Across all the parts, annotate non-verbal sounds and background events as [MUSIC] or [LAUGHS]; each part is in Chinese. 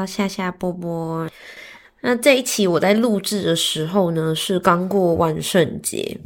大家好，欢迎来到夏夏波波。那这一期我在录制的时候呢，是刚过万圣节。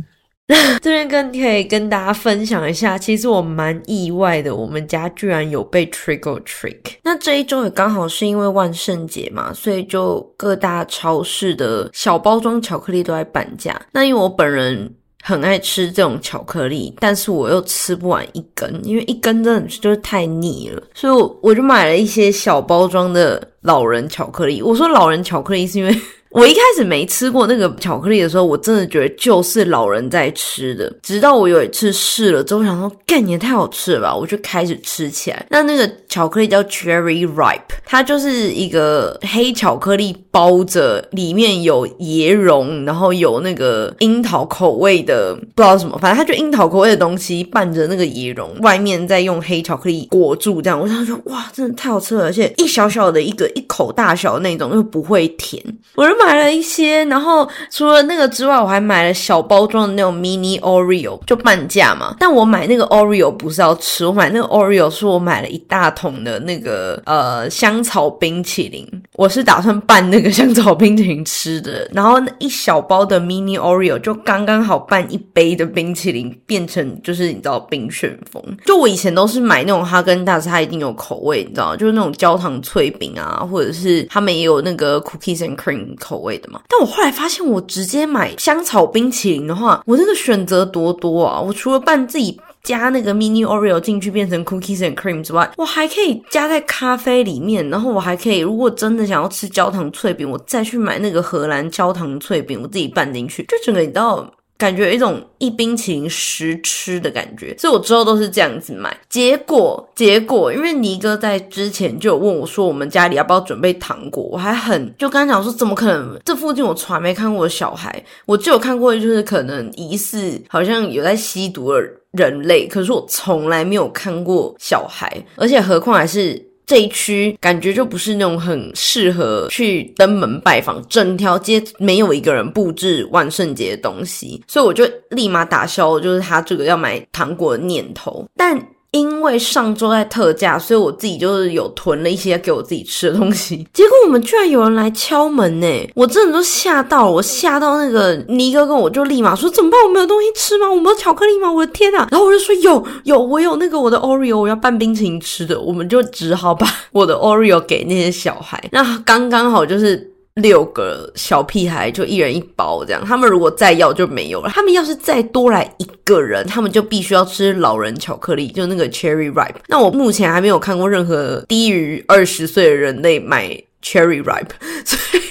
[LAUGHS] 这边跟可以跟大家分享一下，其实我蛮意外的，我们家居然有被 trick or trick。那这一周也刚好是因为万圣节嘛，所以就各大超市的小包装巧克力都在半价。那因为我本人。很爱吃这种巧克力，但是我又吃不完一根，因为一根真的就是太腻了，所以我就买了一些小包装的老人巧克力。我说老人巧克力是因为。[LAUGHS] 我一开始没吃过那个巧克力的时候，我真的觉得就是老人在吃的。直到我有一次试了之后，想说，干也太好吃了吧，我就开始吃起来。那那个巧克力叫 Cherry Ripe，它就是一个黑巧克力包着，里面有椰蓉，然后有那个樱桃口味的，不知道什么，反正它就樱桃口味的东西拌着那个椰蓉，外面再用黑巧克力裹住，这样。我想说，哇，真的太好吃了，而且一小小的一个一口大小的那种，又不会甜。我就买了一些，然后除了那个之外，我还买了小包装的那种 mini Oreo，就半价嘛。但我买那个 Oreo 不是要吃，我买那个 Oreo 是我买了一大桶桶的那个呃香草冰淇淋，我是打算拌那个香草冰淇淋吃的。然后那一小包的 mini Oreo 就刚刚好拌一杯的冰淇淋，变成就是你知道冰旋风。就我以前都是买那种哈根达斯，它一定有口味，你知道就是那种焦糖脆饼啊，或者是他们也有那个 cookies and cream 口。口味的嘛，但我后来发现，我直接买香草冰淇淋的话，我那个选择多多啊！我除了拌自己加那个 mini Oreo 进去变成 cookies and cream 之外，我还可以加在咖啡里面，然后我还可以，如果真的想要吃焦糖脆饼，我再去买那个荷兰焦糖脆饼，我自己拌进去，就整个你知道。感觉有一种一冰淇淋十吃的感觉，所以我之后都是这样子买。结果，结果，因为尼哥在之前就有问我说，我们家里要不要准备糖果？我还很就刚讲说，怎么可能？这附近我从来没看过小孩，我就有看过，就是可能疑似好像有在吸毒的人类，可是我从来没有看过小孩，而且何况还是。这一区感觉就不是那种很适合去登门拜访，整条街没有一个人布置万圣节的东西，所以我就立马打消就是他这个要买糖果的念头，但。因为上周在特价，所以我自己就是有囤了一些给我自己吃的东西。[LAUGHS] 结果我们居然有人来敲门呢！我真的都吓到了，我吓到那个尼哥跟我就立马说怎么办？我没有东西吃吗？我没有巧克力吗？我的天啊！然后我就说有有，我有那个我的 Oreo，我要拌冰淇淋吃的。我们就只好把 [LAUGHS] 我的 Oreo 给那些小孩，那刚刚好就是。六个小屁孩就一人一包这样，他们如果再要就没有了。他们要是再多来一个人，他们就必须要吃老人巧克力，就那个 Cherry Ripe。那我目前还没有看过任何低于二十岁的人类买 Cherry Ripe，所以。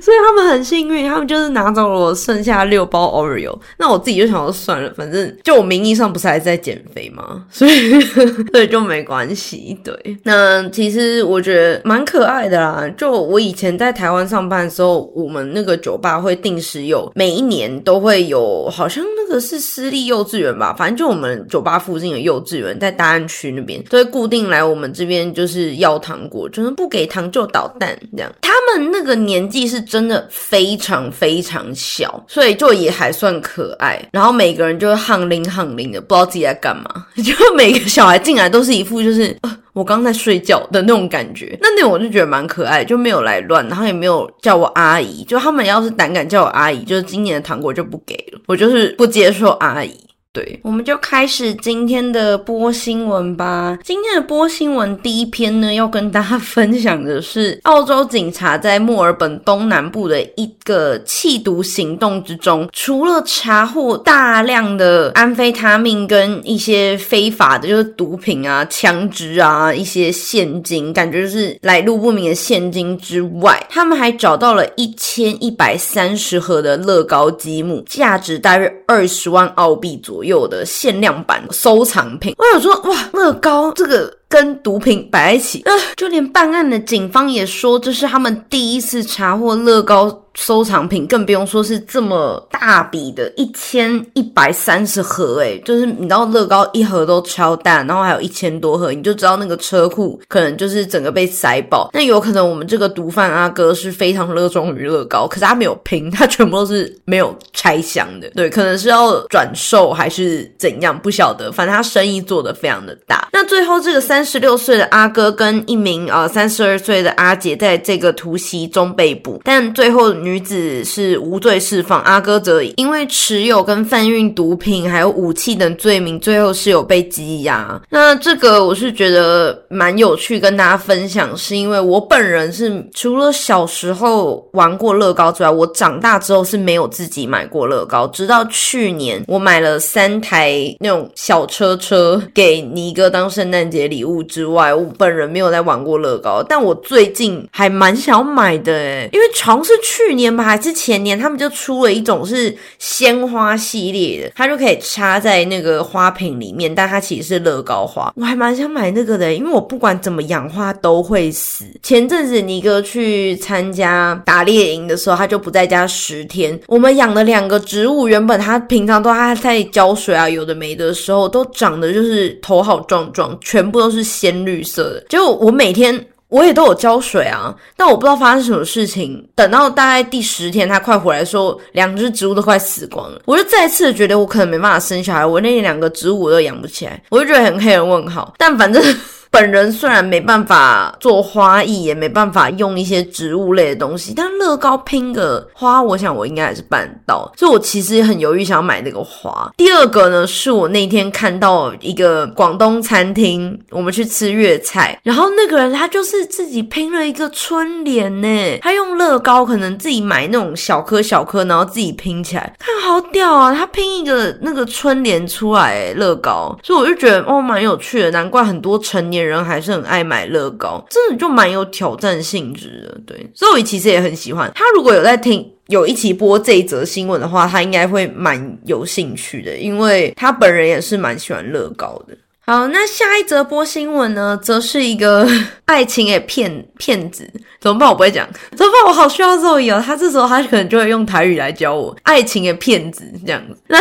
所以他们很幸运，他们就是拿走了我剩下六包 Oreo。那我自己就想说算了，反正就我名义上不是还在减肥吗？所以所以就没关系。对，那其实我觉得蛮可爱的啦。就我以前在台湾上班的时候，我们那个酒吧会定时有，每一年都会有，好像那个是私立幼稚园吧，反正就我们酒吧附近的幼稚园，在大安区那边都会固定来我们这边，就是要糖果，就是不给糖就捣蛋这样。他们那个年纪是。真的非常非常小，所以就也还算可爱。然后每个人就汗淋汗淋的，不知道自己在干嘛。[LAUGHS] 就每个小孩进来都是一副就是，我刚在睡觉的那种感觉。那那种我就觉得蛮可爱，就没有来乱，然后也没有叫我阿姨。就他们要是胆敢叫我阿姨，就是今年的糖果就不给了。我就是不接受阿姨。对，我们就开始今天的播新闻吧。今天的播新闻第一篇呢，要跟大家分享的是 [LAUGHS] 澳洲警察在墨尔本东南部的一个弃毒行动之中，除了查获大量的安非他命跟一些非法的，就是毒品啊、枪支啊、一些现金，感觉就是来路不明的现金之外，他们还找到了一千一百三十盒的乐高积木，价值大约二十万澳币左右。有的限量版收藏品，我有说哇，乐高这个跟毒品摆在一起，呃，就连办案的警方也说，这是他们第一次查获乐高。收藏品更不用说是这么大笔的，一千一百三十盒，哎，就是你知道乐高一盒都超大，然后还有一千多盒，你就知道那个车库可能就是整个被塞爆。那有可能我们这个毒贩阿哥是非常热衷于乐高，可是他没有拼，他全部都是没有拆箱的，对，可能是要转售还是怎样，不晓得，反正他生意做得非常的大。那最后这个三三十六岁的阿哥跟一名呃三十二岁的阿姐在这个突袭中被捕，但最后女子是无罪释放，阿哥则因为持有跟贩运毒品还有武器等罪名，最后是有被羁押。那这个我是觉得蛮有趣，跟大家分享，是因为我本人是除了小时候玩过乐高之外，我长大之后是没有自己买过乐高，直到去年我买了三台那种小车车给尼哥当圣诞节礼物物之外，我本人没有在玩过乐高。但我最近还蛮想买的诶，因为好像是去年吧，还是前年，他们就出了一种是鲜花系列的，它就可以插在那个花瓶里面，但它其实是乐高花。我还蛮想买那个的，因为我不管怎么养花都会死。前阵子尼哥去参加打猎营的时候，他就不在家十天。我们养的两个植物，原本它平常都还在浇水啊，有的没的时候，都长得就是头好壮壮，全部都是是鲜绿色的。就我每天我也都有浇水啊，但我不知道发生什么事情。等到大概第十天，它快回来的时候，两只植物都快死光了。我就再次觉得我可能没办法生小孩，我那两个植物我都养不起来，我就觉得很黑人问号。但反正。本人虽然没办法做花艺，也没办法用一些植物类的东西，但乐高拼个花，我想我应该还是办到。所以我其实也很犹豫想要买那个花。第二个呢，是我那天看到一个广东餐厅，我们去吃粤菜，然后那个人他就是自己拼了一个春联呢，他用乐高可能自己买那种小颗小颗，然后自己拼起来，看好屌啊！他拼一个那个春联出来，乐高，所以我就觉得哦，蛮有趣的，难怪很多成年。人还是很爱买乐高，真的就蛮有挑战性质的。对，所以我其实也很喜欢。他如果有在听，有一起播这一则新闻的话，他应该会蛮有兴趣的，因为他本人也是蛮喜欢乐高的。好，那下一则播新闻呢，则是一个爱情诶骗骗子，怎么办？我不会讲，怎么办？我好需要肉友，他这时候他可能就会用台语来教我爱情的骗子这样子。那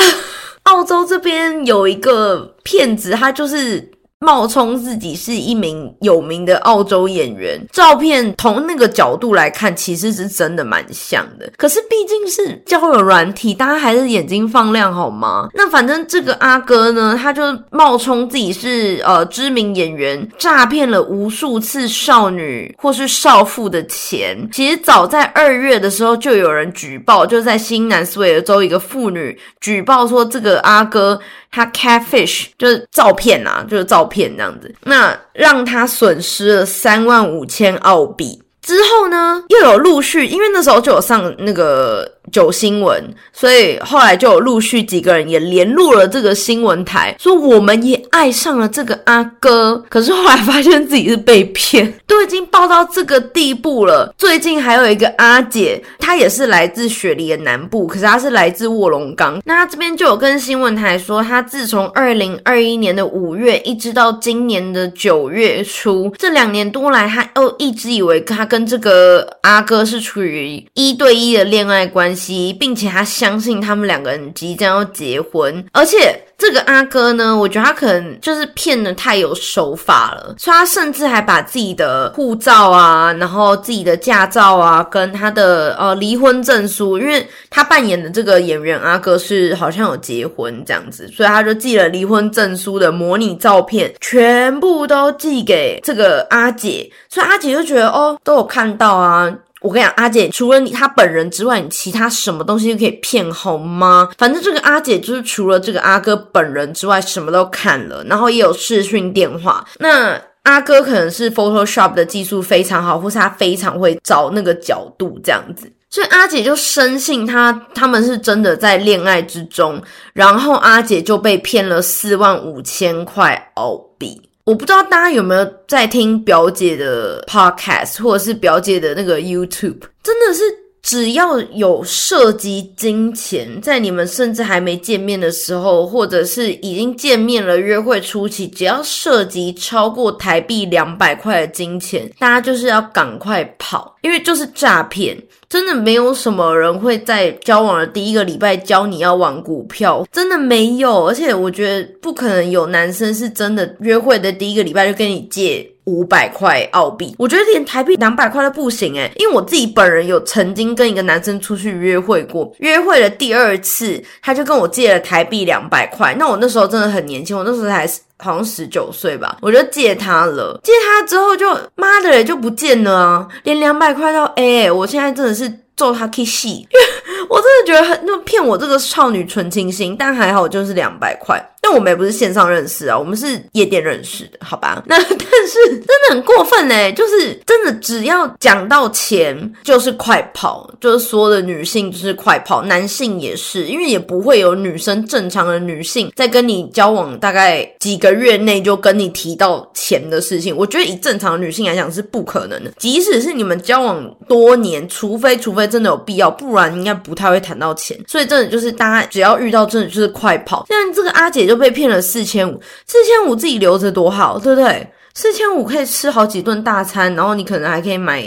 澳洲这边有一个骗子，他就是。冒充自己是一名有名的澳洲演员，照片从那个角度来看，其实是真的蛮像的。可是毕竟是交友软体，大家还是眼睛放亮好吗？那反正这个阿哥呢，他就冒充自己是呃知名演员，诈骗了无数次少女或是少妇的钱。其实早在二月的时候，就有人举报，就在新南斯维尔州一个妇女举报说，这个阿哥。他 catfish 就是照片啊，就是照片这样子，那让他损失了三万五千澳币。之后呢，又有陆续，因为那时候就有上那个。九新闻，所以后来就有陆续几个人也联络了这个新闻台，说我们也爱上了这个阿哥，可是后来发现自己是被骗，[LAUGHS] 都已经报到这个地步了。最近还有一个阿姐，她也是来自雪梨的南部，可是她是来自卧龙岗。那她这边就有跟新闻台说，她自从二零二一年的五月一直到今年的九月初，这两年多来，她又一直以为她跟这个阿哥是处于一对一的恋爱关系。并且他相信他们两个人即将要结婚，而且这个阿哥呢，我觉得他可能就是骗的太有手法了，所以他甚至还把自己的护照啊，然后自己的驾照啊，跟他的呃离婚证书，因为他扮演的这个演员阿哥是好像有结婚这样子，所以他就寄了离婚证书的模拟照片，全部都寄给这个阿姐，所以阿姐就觉得哦，都有看到啊。我跟你讲，阿姐除了你她本人之外，你其他什么东西都可以骗，好吗？反正这个阿姐就是除了这个阿哥本人之外，什么都看了，然后也有视讯电话。那阿哥可能是 Photoshop 的技术非常好，或是他非常会找那个角度这样子，所以阿姐就深信他他们是真的在恋爱之中，然后阿姐就被骗了四万五千块澳币。我不知道大家有没有在听表姐的 podcast，或者是表姐的那个 YouTube，真的是只要有涉及金钱，在你们甚至还没见面的时候，或者是已经见面了约会初期，只要涉及超过台币两百块的金钱，大家就是要赶快跑，因为就是诈骗。真的没有什么人会在交往的第一个礼拜教你要玩股票，真的没有。而且我觉得不可能有男生是真的约会的第一个礼拜就跟你借五百块澳币。我觉得连台币两百块都不行诶，因为我自己本人有曾经跟一个男生出去约会过，约会的第二次他就跟我借了台币两百块。那我那时候真的很年轻，我那时候才好像十九岁吧，我就借他了。借他之后就妈的就不见了啊，连两百块都 A，我现在真的是揍他 K 戏，因 [LAUGHS] 为我真的觉得很就骗我这个少女纯情心，但还好就是两百块。我们也不是线上认识啊，我们是夜店认识的，好吧？[LAUGHS] 那但是真的很过分嘞，就是真的只要讲到钱就是快跑，就是所有的女性就是快跑，男性也是，因为也不会有女生正常的女性在跟你交往大概几个月内就跟你提到钱的事情。我觉得以正常的女性来讲是不可能的，即使是你们交往多年，除非除非真的有必要，不然应该不太会谈到钱。所以真的就是大家只要遇到真的就是快跑，像这个阿姐就。被骗了四千五，四千五自己留着多好，对不对？四千五可以吃好几顿大餐，然后你可能还可以买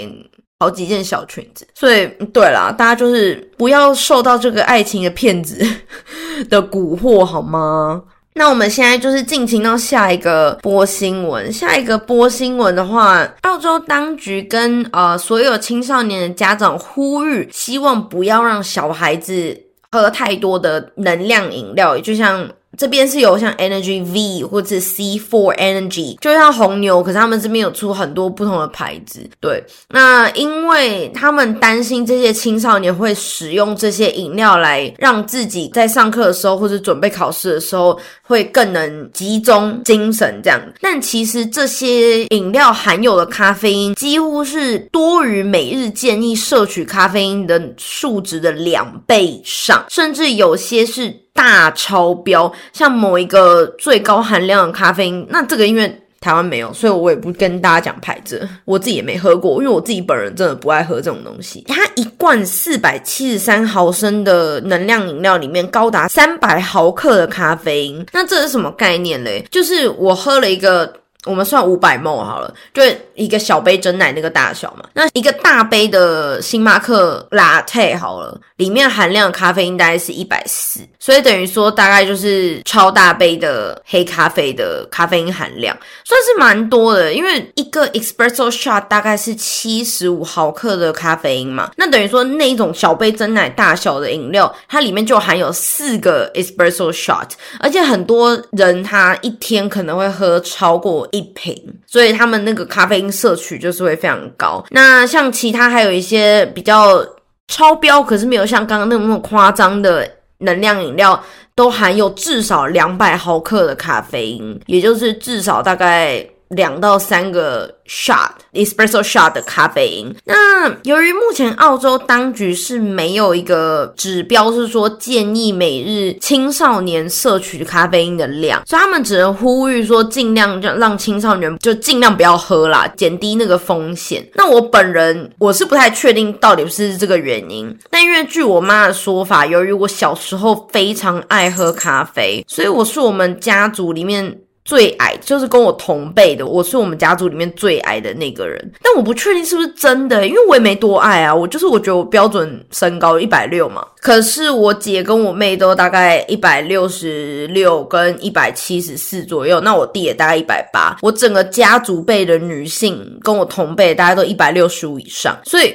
好几件小裙子。所以，对啦，大家就是不要受到这个爱情的骗子 [LAUGHS] 的蛊惑，好吗？那我们现在就是进行到下一个播新闻。下一个播新闻的话，澳洲当局跟呃所有青少年的家长呼吁，希望不要让小孩子喝太多的能量饮料，就像。这边是有像 Energy V 或者 C Four Energy，就像红牛，可是他们这边有出很多不同的牌子。对，那因为他们担心这些青少年会使用这些饮料来让自己在上课的时候或者准备考试的时候会更能集中精神这样。但其实这些饮料含有的咖啡因几乎是多于每日建议摄取咖啡因的数值的两倍以上，甚至有些是。大超标，像某一个最高含量的咖啡因，那这个因为台湾没有，所以我也不跟大家讲牌子，我自己也没喝过，因为我自己本人真的不爱喝这种东西。它一罐四百七十三毫升的能量饮料里面高达三百毫克的咖啡因，那这是什么概念嘞？就是我喝了一个。我们算五百沫好了，就一个小杯真奶那个大小嘛。那一个大杯的星巴克 latte 好了，里面含量咖啡因大概是一百四，所以等于说大概就是超大杯的黑咖啡的咖啡因含量，算是蛮多的。因为一个 espresso shot 大概是七十五毫克的咖啡因嘛，那等于说那一种小杯真奶大小的饮料，它里面就含有四个 espresso shot，而且很多人他一天可能会喝超过。一瓶，所以他们那个咖啡因摄取就是会非常高。那像其他还有一些比较超标，可是没有像刚刚那么夸张的能量饮料，都含有至少两百毫克的咖啡因，也就是至少大概两到三个。shot espresso shot 的咖啡因。那由于目前澳洲当局是没有一个指标，是说建议每日青少年摄取咖啡因的量，所以他们只能呼吁说尽量让让青少年就尽量不要喝啦，减低那个风险。那我本人我是不太确定到底是这个原因，但因为据我妈的说法，由于我小时候非常爱喝咖啡，所以我是我们家族里面。最矮就是跟我同辈的，我是我们家族里面最矮的那个人，但我不确定是不是真的，因为我也没多矮啊，我就是我觉得我标准身高一百六嘛，可是我姐跟我妹都大概一百六十六跟一百七十四左右，那我弟也大概一百八，我整个家族辈的女性跟我同辈大家都一百六十五以上，所以。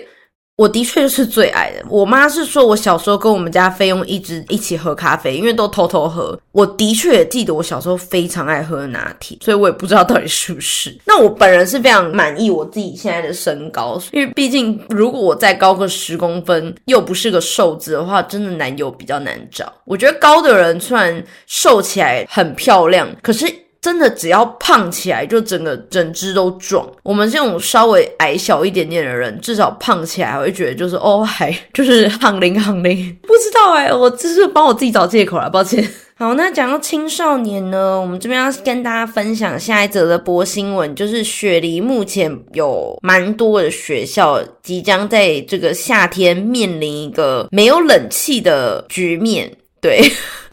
我的确是最矮的。我妈是说我小时候跟我们家菲佣一直一起喝咖啡，因为都偷偷喝。我的确也记得我小时候非常爱喝拿铁，所以我也不知道到底是不是。[LAUGHS] 那我本人是非常满意我自己现在的身高，因为毕竟如果我再高个十公分，又不是个瘦子的话，真的男友比较难找。我觉得高的人虽然瘦起来很漂亮，可是。真的只要胖起来，就整个整只都壮。我们这种稍微矮小一点点的人，至少胖起来会觉得就是哦，还就是憨灵憨灵。[LAUGHS] 不知道哎，我这是帮我自己找借口了，抱歉。好，那讲到青少年呢，我们这边要跟大家分享下一则的播新闻，就是雪梨目前有蛮多的学校即将在这个夏天面临一个没有冷气的局面，对。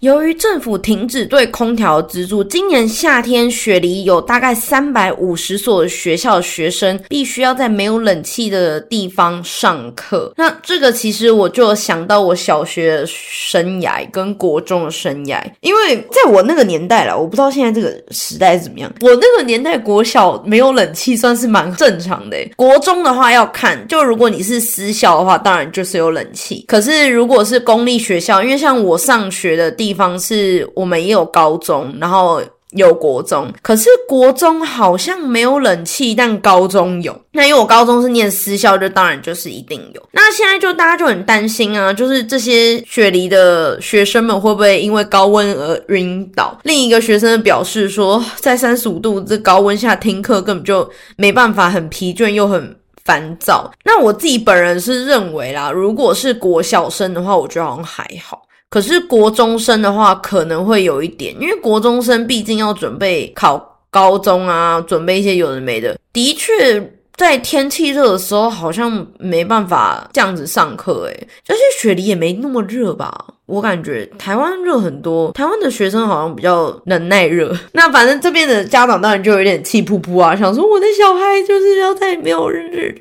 由于政府停止对空调资助，今年夏天雪梨有大概三百五十所学校的学生必须要在没有冷气的地方上课。那这个其实我就想到我小学生涯跟国中的生涯，因为在我那个年代了，我不知道现在这个时代怎么样。我那个年代国小没有冷气算是蛮正常的。国中的话要看，就如果你是私校的话，当然就是有冷气。可是如果是公立学校，因为像我上学的地。方是我们也有高中，然后有国中，可是国中好像没有冷气，但高中有。那因为我高中是念私校，就当然就是一定有。那现在就大家就很担心啊，就是这些雪梨的学生们会不会因为高温而晕倒？另一个学生表示说，在三十五度这高温下听课根本就没办法，很疲倦又很烦躁。那我自己本人是认为啦，如果是国小生的话，我觉得好像还好。可是国中生的话，可能会有一点，因为国中生毕竟要准备考高中啊，准备一些有的没的，的确在天气热的时候，好像没办法这样子上课，诶而且雪梨也没那么热吧。我感觉台湾热很多，台湾的学生好像比较能耐热。[LAUGHS] 那反正这边的家长当然就有点气噗噗啊，想说我的小孩就是要在没有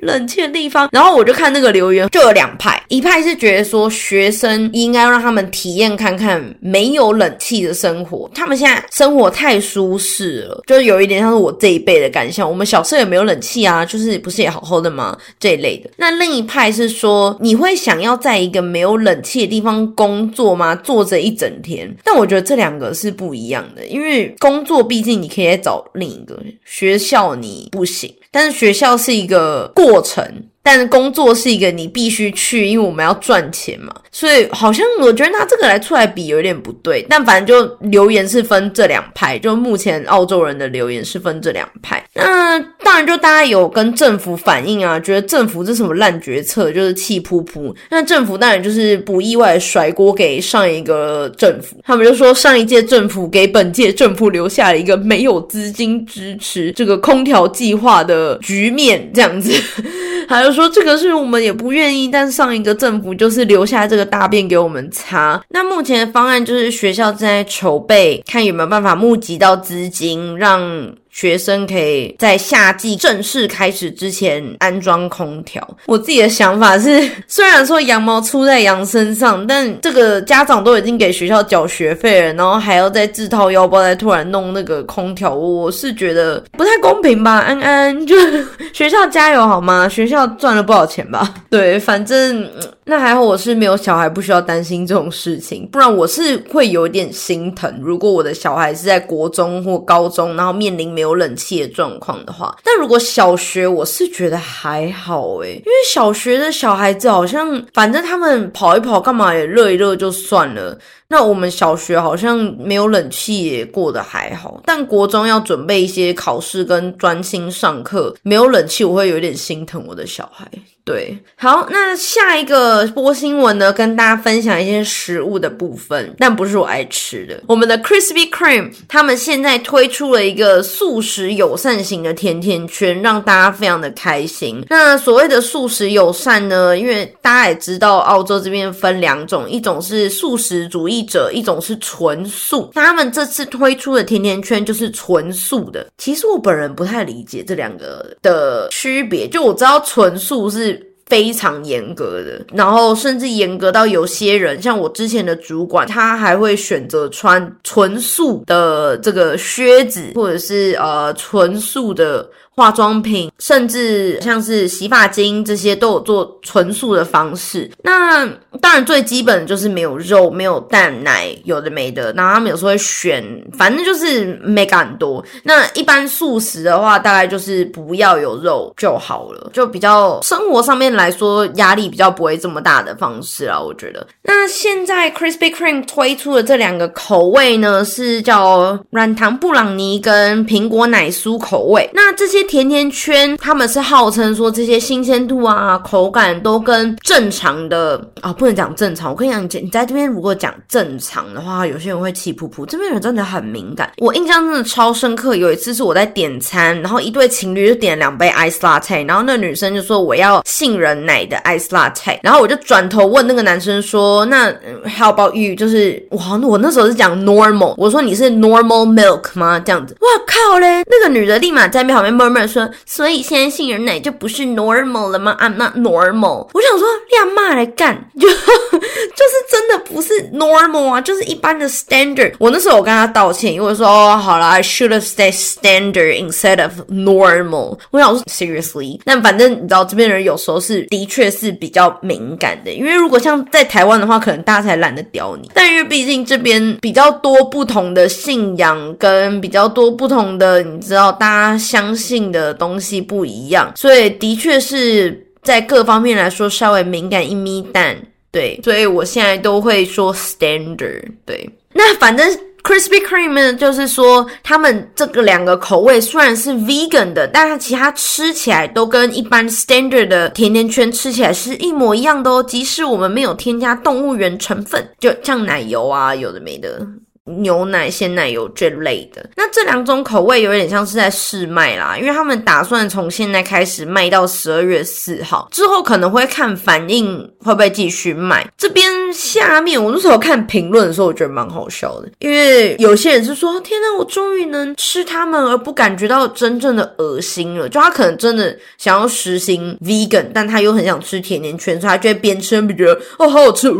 冷气的地方。然后我就看那个留言，就有两派，一派是觉得说学生应该让他们体验看看没有冷气的生活，他们现在生活太舒适了，就有一点像是我这一辈的感想。我们小时候也没有冷气啊，就是不是也好好的吗？这一类的。那另一派是说，你会想要在一个没有冷气的地方工。做吗？坐着一整天，但我觉得这两个是不一样的，因为工作毕竟你可以再找另一个，学校你不行，但是学校是一个过程。但工作是一个你必须去，因为我们要赚钱嘛，所以好像我觉得拿这个来出来比有点不对。但反正就留言是分这两派，就目前澳洲人的留言是分这两派。那当然就大家有跟政府反映啊，觉得政府这什么烂决策，就是气噗噗。那政府当然就是不意外甩锅给上一个政府，他们就说上一届政府给本届政府留下了一个没有资金支持这个空调计划的局面，这样子，还有。说这个是我们也不愿意，但是上一个政府就是留下这个大便给我们擦。那目前的方案就是学校正在筹备，看有没有办法募集到资金，让。学生可以在夏季正式开始之前安装空调。我自己的想法是，[LAUGHS] 虽然说羊毛出在羊身上，但这个家长都已经给学校缴学费了，然后还要再自掏腰包再突然弄那个空调，我是觉得不太公平吧。安安，就学校加油好吗？[LAUGHS] 学校赚了不少钱吧？对，反正。那还好，我是没有小孩，不需要担心这种事情。不然我是会有点心疼。如果我的小孩是在国中或高中，然后面临没有冷气的状况的话，但如果小学，我是觉得还好诶，因为小学的小孩子好像，反正他们跑一跑干嘛也热一热就算了。那我们小学好像没有冷气，也过得还好。但国中要准备一些考试跟专心上课，没有冷气，我会有点心疼我的小孩。对，好，那下一个播新闻呢，跟大家分享一些食物的部分，但不是我爱吃的。我们的 Krispy Kreme 他们现在推出了一个素食友善型的甜甜圈，让大家非常的开心。那所谓的素食友善呢，因为大家也知道，澳洲这边分两种，一种是素食主义者，一种是纯素。他们这次推出的甜甜圈就是纯素的。其实我本人不太理解这两个的区别，就我知道纯素是。非常严格的，然后甚至严格到有些人，像我之前的主管，他还会选择穿纯素的这个靴子，或者是呃纯素的。化妆品，甚至像是洗发精这些都有做纯素的方式。那当然最基本就是没有肉、没有蛋奶，有的没的。然后他们有时候会选，反正就是没很多。那一般素食的话，大概就是不要有肉就好了，就比较生活上面来说压力比较不会这么大的方式啊，我觉得。那现在 Krispy Kreme 推出的这两个口味呢，是叫软糖布朗尼跟苹果奶酥口味。那这些。甜甜圈，他们是号称说这些新鲜度啊、口感都跟正常的啊，不能讲正常。我跟你讲，你在这边如果讲正常的话，有些人会气噗噗。这边人真的很敏感，我印象真的超深刻。有一次是我在点餐，然后一对情侣就点了两杯 ice latte，然后那女生就说我要杏仁奶的 ice latte，然后我就转头问那个男生说，那 how about you？就是哇，我那时候是讲 normal，我说你是 normal milk 吗？这样子，哇靠嘞，那个女的立马在旁边默。说，所以现在杏仁奶就不是 normal 了吗？I'm not normal。我想说，亮骂来干，[LAUGHS] 就就是真的不是 normal 啊，就是一般的 standard。我那时候我跟他道歉，因为说哦，好了，I should have said standard instead of normal。我想说 seriously，但反正你知道，这边人有时候是的确是比较敏感的，因为如果像在台湾的话，可能大家才懒得屌你。但因为毕竟这边比较多不同的信仰，跟比较多不同的，你知道，大家相信的东西不一样，所以的确是在各方面来说稍微敏感一咪蛋。对，所以我现在都会说 standard。对，那反正 Krispy Kreme 呢，就是说他们这个两个口味虽然是 vegan 的，但它其他吃起来都跟一般 standard 的甜甜圈吃起来是一模一样的哦，即使我们没有添加动物源成分，就像奶油啊，有的没的。牛奶、鲜奶油这类的，那这两种口味有点像是在试卖啦，因为他们打算从现在开始卖到十二月四号之后，可能会看反应会不会继续卖。这边下面我那时候看评论的时候，我觉得蛮好笑的，因为有些人是说：“天呐，我终于能吃它们而不感觉到真正的恶心了。”就他可能真的想要实行 vegan，但他又很想吃甜甜圈，所以他就会边吃边觉得哦，好好吃，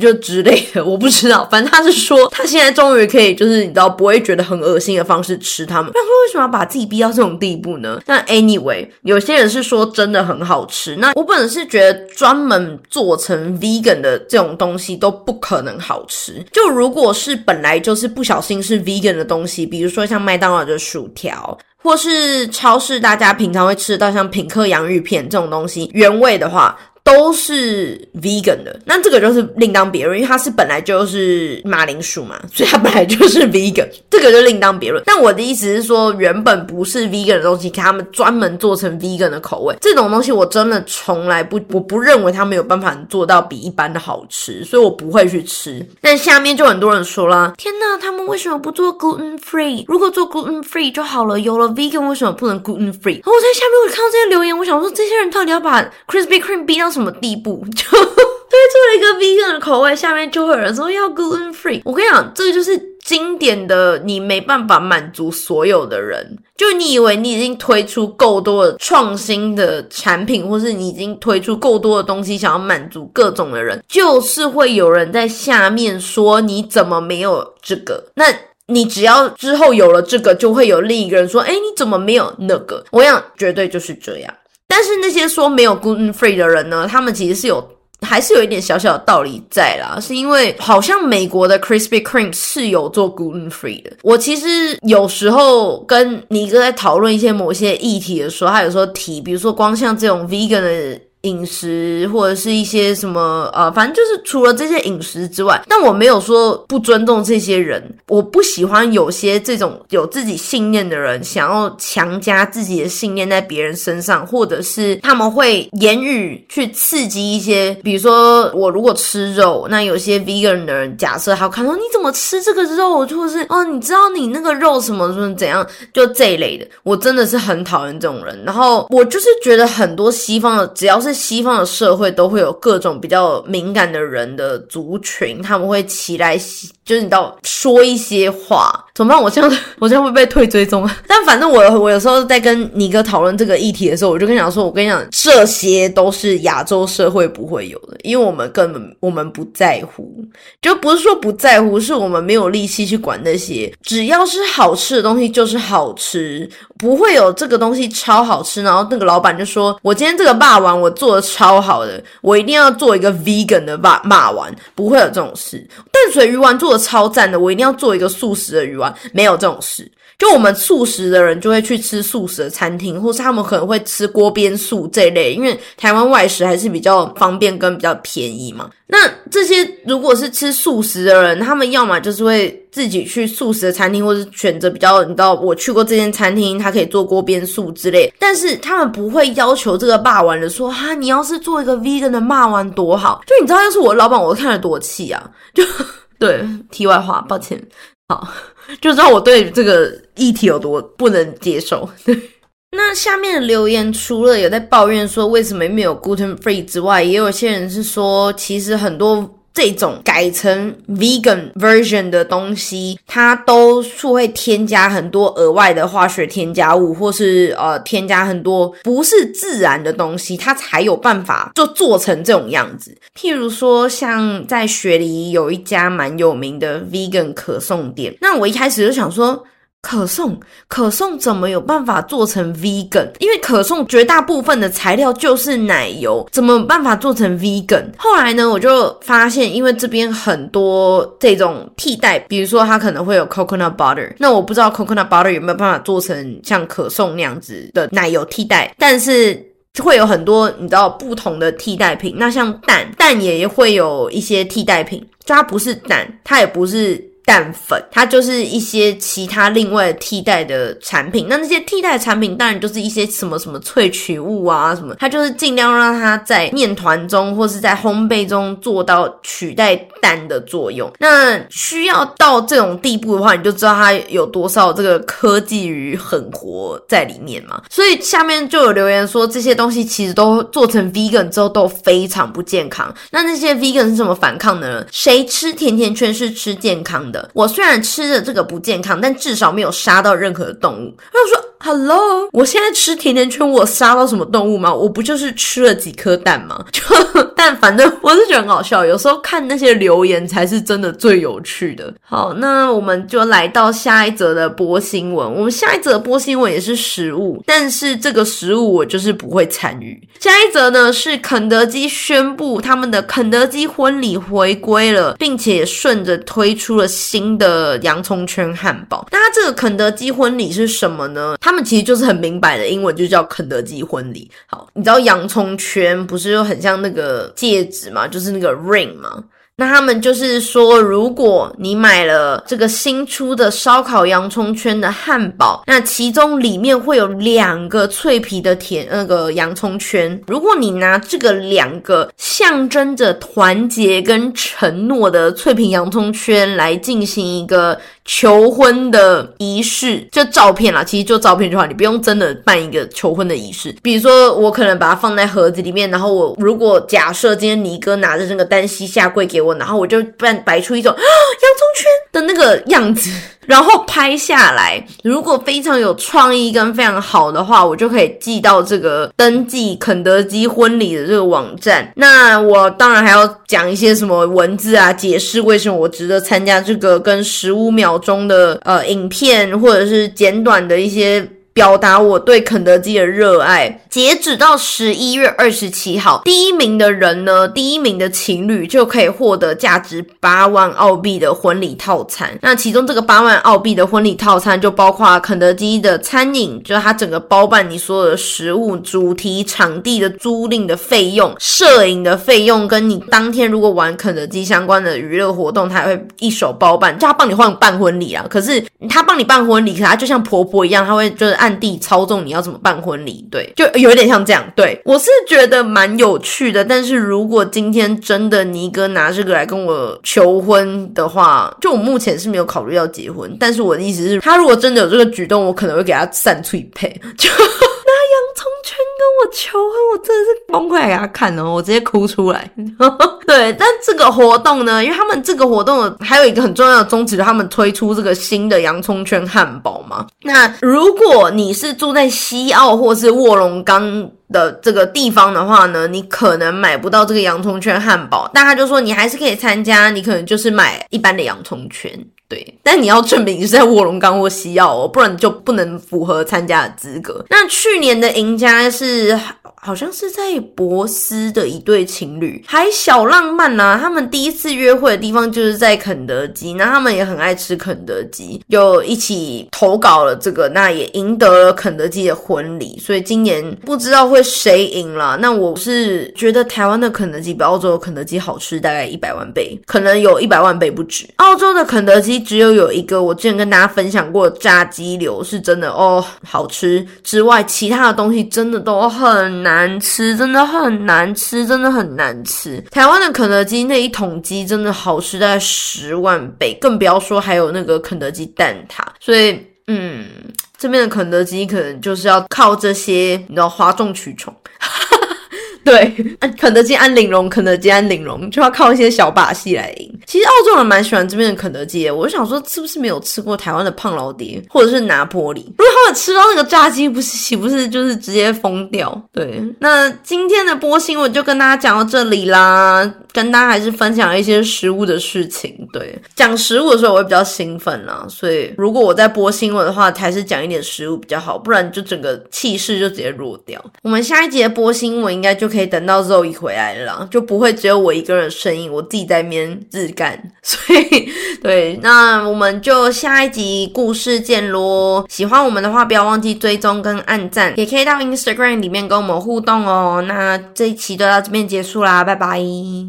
就之类的。我不知道，反正他是说他现在。终于可以，就是你知道不会觉得很恶心的方式吃它们。那为什么要把自己逼到这种地步呢？那 anyway，有些人是说真的很好吃。那我本人是觉得专门做成 vegan 的这种东西都不可能好吃。就如果是本来就是不小心是 vegan 的东西，比如说像麦当劳的薯条，或是超市大家平常会吃到像品客洋芋片这种东西原味的话。都是 vegan 的，那这个就是另当别论，因为它是本来就是马铃薯嘛，所以它本来就是 [LAUGHS] vegan，这个就另当别论。但我的意思是说，原本不是 vegan 的东西，给他们专门做成 vegan 的口味，这种东西我真的从来不，我不认为他们有办法做到比一般的好吃，所以我不会去吃。但下面就很多人说啦，天呐，他们为什么不做 gluten free？如果做 gluten free 就好了，有了 vegan 为什么不能 gluten free？然后我在下面我看到这些留言，我想说，这些人到底要把 Krispy Kreme 逼到什什么地步？[LAUGHS] 就推出了一个 vegan 的口味，下面就会有人说要 gluten free。我跟你讲，这个就是经典的，你没办法满足所有的人。就你以为你已经推出够多的创新的产品，或是你已经推出够多的东西，想要满足各种的人，就是会有人在下面说你怎么没有这个？那你只要之后有了这个，就会有另一个人说，哎，你怎么没有那个？我想绝对就是这样。但是那些说没有 gluten free 的人呢？他们其实是有，还是有一点小小的道理在啦。是因为好像美国的 Krispy Kreme 是有做 gluten free 的。我其实有时候跟尼哥在讨论一些某些议题的时候，他有时候提，比如说光像这种 vegan 的。饮食或者是一些什么呃，反正就是除了这些饮食之外，但我没有说不尊重这些人。我不喜欢有些这种有自己信念的人，想要强加自己的信念在别人身上，或者是他们会言语去刺激一些，比如说我如果吃肉，那有些 vegan 的人假设他看说你怎么吃这个肉，或者是哦，你知道你那个肉什么什么怎样，就这一类的，我真的是很讨厌这种人。然后我就是觉得很多西方的只要是是西方的社会都会有各种比较敏感的人的族群，他们会起来，就是你到说一些话，怎么办？我这样 [LAUGHS] 我这样会被退追踪啊？[LAUGHS] 但反正我我有时候在跟尼哥讨论这个议题的时候，我就跟你讲说，我跟你讲，这些都是亚洲社会不会有的，因为我们根本我们不在乎，就不是说不在乎，是我们没有力气去管那些，只要是好吃的东西就是好吃，不会有这个东西超好吃，然后那个老板就说我今天这个霸王我。做的超好的，我一定要做一个 vegan 的骂骂完，不会有这种事。淡水鱼丸做的超赞的，我一定要做一个素食的鱼丸，没有这种事。就我们素食的人就会去吃素食的餐厅，或是他们可能会吃锅边素这类，因为台湾外食还是比较方便跟比较便宜嘛。那这些如果是吃素食的人，他们要么就是会自己去素食的餐厅，或是选择比较你知道，我去过这间餐厅，他可以做锅边素之类，但是他们不会要求这个霸王的说哈，你要是做一个 vegan 的骂完多好。就你知道，要是我老板，我看了多气啊！就对，题外话，抱歉，好。就知道我对这个议题有多不能接受。对 [LAUGHS] 那下面留言除了有在抱怨说为什么没有 gluten free 之外，也有些人是说，其实很多。这种改成 vegan version 的东西，它都是会添加很多额外的化学添加物，或是呃添加很多不是自然的东西，它才有办法就做成这种样子。譬如说，像在雪梨有一家蛮有名的 vegan 可颂店，那我一开始就想说。可颂，可颂怎么有办法做成 vegan？因为可颂绝大部分的材料就是奶油，怎么办法做成 vegan？后来呢，我就发现，因为这边很多这种替代，比如说它可能会有 coconut butter，那我不知道 coconut butter 有没有办法做成像可颂那样子的奶油替代，但是会有很多你知道不同的替代品。那像蛋，蛋也会有一些替代品，就它不是蛋，它也不是。蛋粉，它就是一些其他另外替代的产品。那那些替代产品，当然就是一些什么什么萃取物啊，什么，它就是尽量让它在面团中或是在烘焙中做到取代蛋的作用。那需要到这种地步的话，你就知道它有多少这个科技与狠活在里面嘛。所以下面就有留言说，这些东西其实都做成 vegan 之后都非常不健康。那那些 vegan 是怎么反抗的呢？谁吃甜甜圈是吃健康的？我虽然吃的这个不健康，但至少没有杀到任何的动物。他说。Hello，我现在吃甜甜圈，我杀到什么动物吗？我不就是吃了几颗蛋吗？[LAUGHS] 就但反正我是觉得很好笑，有时候看那些留言才是真的最有趣的。好，那我们就来到下一则的播新闻。我们下一则播新闻也是食物，但是这个食物我就是不会参与。下一则呢是肯德基宣布他们的肯德基婚礼回归了，并且顺着推出了新的洋葱圈汉堡。那它这个肯德基婚礼是什么呢？他们其实就是很明白的，英文就叫肯德基婚礼。好，你知道洋葱圈不是又很像那个戒指嘛，就是那个 ring 嘛。那他们就是说，如果你买了这个新出的烧烤洋葱圈的汉堡，那其中里面会有两个脆皮的甜那个洋葱圈。如果你拿这个两个象征着团结跟承诺的脆皮洋葱圈来进行一个求婚的仪式，就照片啦，其实就照片就好，你不用真的办一个求婚的仪式。比如说，我可能把它放在盒子里面，然后我如果假设今天尼哥拿着这个单膝下跪给我。然后我就扮摆出一种啊洋葱圈的那个样子，[LAUGHS] 然后拍下来。如果非常有创意跟非常好的话，我就可以寄到这个登记肯德基婚礼的这个网站。那我当然还要讲一些什么文字啊，解释为什么我值得参加这个跟十五秒钟的呃影片，或者是简短的一些。表达我对肯德基的热爱。截止到十一月二十七号，第一名的人呢，第一名的情侣就可以获得价值八万澳币的婚礼套餐。那其中这个八万澳币的婚礼套餐就包括肯德基的餐饮，就是它整个包办你所有的食物、主题、场地的租赁的费用、摄影的费用，跟你当天如果玩肯德基相关的娱乐活动，他会一手包办，就他帮你换办婚礼啊。可是他帮你办婚礼，可他就像婆婆一样，他会就是按。暗地操纵你要怎么办婚礼，对，就有点像这样。对我是觉得蛮有趣的，但是如果今天真的尼哥拿这个来跟我求婚的话，就我目前是没有考虑要结婚。但是我的意思是，他如果真的有这个举动，我可能会给他散脆配，就跟我求婚，我真的是崩溃给他看哦，我直接哭出来。[LAUGHS] 对，但这个活动呢，因为他们这个活动还有一个很重要的宗旨，他们推出这个新的洋葱圈汉堡嘛。那如果你是住在西澳或是卧龙岗的这个地方的话呢，你可能买不到这个洋葱圈汉堡，但他就说你还是可以参加，你可能就是买一般的洋葱圈。对，但你要证明你是在卧龙岗或西澳哦，不然就不能符合参加的资格。那去年的赢家是。好像是在博斯的一对情侣，还小浪漫呐。他们第一次约会的地方就是在肯德基，那他们也很爱吃肯德基，就一起投稿了这个，那也赢得了肯德基的婚礼。所以今年不知道会谁赢了。那我是觉得台湾的肯德基比澳洲的肯德基好吃大概一百万倍，可能有一百万倍不止。澳洲的肯德基只有有一个我之前跟大家分享过炸鸡柳是真的哦好吃之外，其他的东西真的都很。难吃，真的很难吃，真的很难吃。台湾的肯德基那一桶鸡真的好吃在十万倍，更不要说还有那个肯德基蛋挞。所以，嗯，这边的肯德基可能就是要靠这些，你知道，哗众取宠。对，[LAUGHS] 肯德基安玲珑，肯德基安玲珑就要靠一些小把戏来赢。其实澳洲人蛮喜欢这边的肯德基的，我就想说，是不是没有吃过台湾的胖老爹或者是拿破里？如果他们吃到那个炸鸡，不是岂不是就是直接疯掉？对，那今天的播新闻就跟大家讲到这里啦，跟大家还是分享一些食物的事情。对，讲食物的时候我会比较兴奋啦，所以如果我在播新闻的话，还是讲一点食物比较好，不然就整个气势就直接弱掉。我们下一节播新闻应该就可以可以等到肉姨回来了，就不会只有我一个人声音，我自己在面自干。[LAUGHS] 所以，对，那我们就下一集故事见咯。喜欢我们的话，不要忘记追踪跟按赞，也可以到 Instagram 里面跟我们互动哦。那这一期就到这边结束啦，拜拜。